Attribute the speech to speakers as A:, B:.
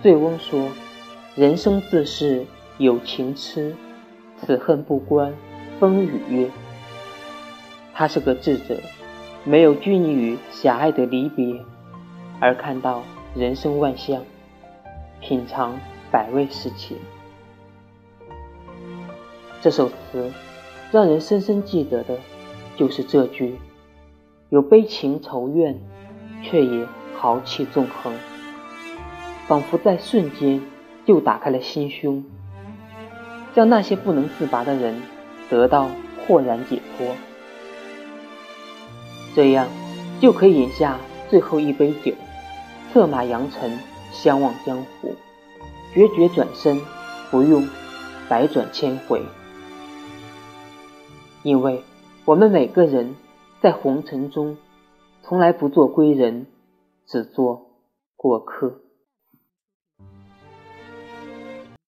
A: 醉翁说：“人生自是有情痴，此恨不关风雨月。”他是个智者，没有拘泥于狭隘的离别，而看到人生万象，品尝百味事情。这首词让人深深记得的，就是这句：有悲情仇怨，却也豪气纵横。仿佛在瞬间就打开了心胸，将那些不能自拔的人得到豁然解脱。这样就可以饮下最后一杯酒，策马扬尘，相忘江湖，决绝转身，不用百转千回。因为我们每个人在红尘中，从来不做归人，只做过客。